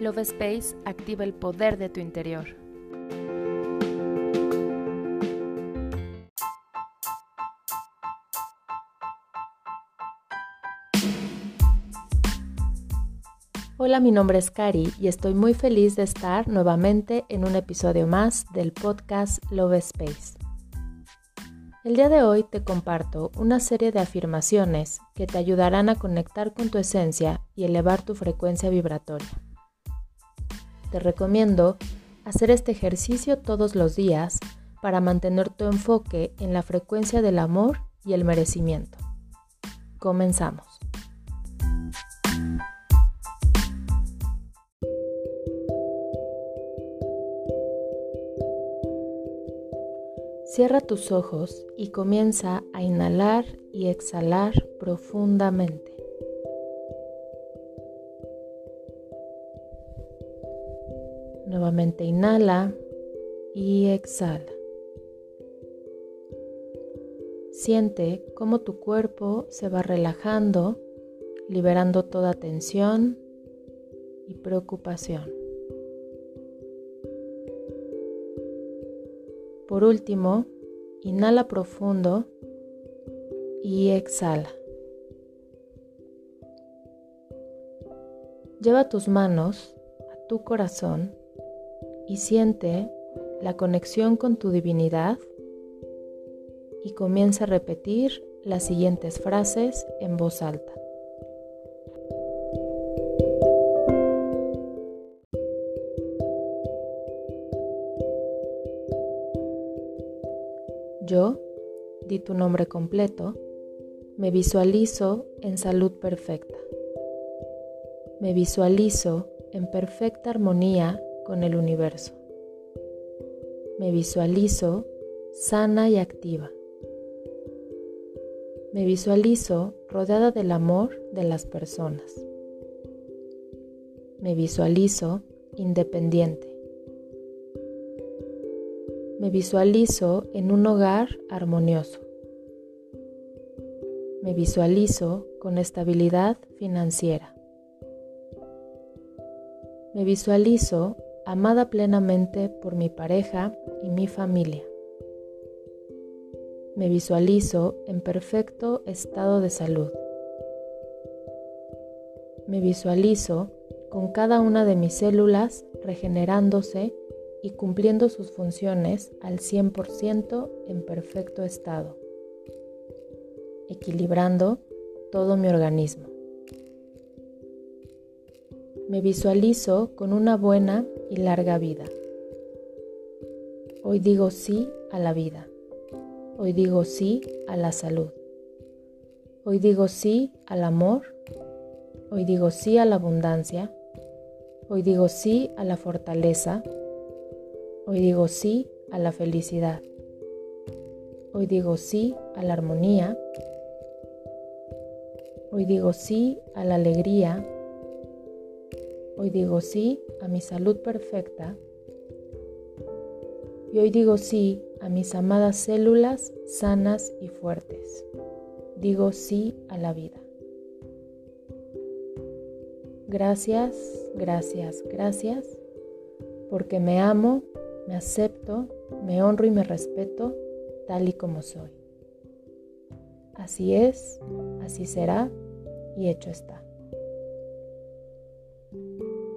Love Space activa el poder de tu interior. Hola, mi nombre es Cari y estoy muy feliz de estar nuevamente en un episodio más del podcast Love Space. El día de hoy te comparto una serie de afirmaciones que te ayudarán a conectar con tu esencia y elevar tu frecuencia vibratoria. Te recomiendo hacer este ejercicio todos los días para mantener tu enfoque en la frecuencia del amor y el merecimiento. Comenzamos. Cierra tus ojos y comienza a inhalar y exhalar profundamente. Nuevamente inhala y exhala. Siente cómo tu cuerpo se va relajando, liberando toda tensión y preocupación. Por último, inhala profundo y exhala. Lleva tus manos a tu corazón y siente la conexión con tu divinidad y comienza a repetir las siguientes frases en voz alta. Yo, di tu nombre completo, me visualizo en salud perfecta. Me visualizo en perfecta armonía con el universo. Me visualizo sana y activa. Me visualizo rodeada del amor de las personas. Me visualizo independiente. Me visualizo en un hogar armonioso. Me visualizo con estabilidad financiera. Me visualizo amada plenamente por mi pareja y mi familia. Me visualizo en perfecto estado de salud. Me visualizo con cada una de mis células regenerándose y cumpliendo sus funciones al 100% en perfecto estado, equilibrando todo mi organismo. Me visualizo con una buena y larga vida. Hoy digo sí a la vida. Hoy digo sí a la salud. Hoy digo sí al amor. Hoy digo sí a la abundancia. Hoy digo sí a la fortaleza Hoy digo sí a la felicidad. Hoy digo sí a la armonía. Hoy digo sí a la alegría. Hoy digo sí a mi salud perfecta. Y hoy digo sí a mis amadas células sanas y fuertes. Digo sí a la vida. Gracias, gracias, gracias, porque me amo me acepto, me honro y me respeto tal y como soy. Así es, así será y hecho está.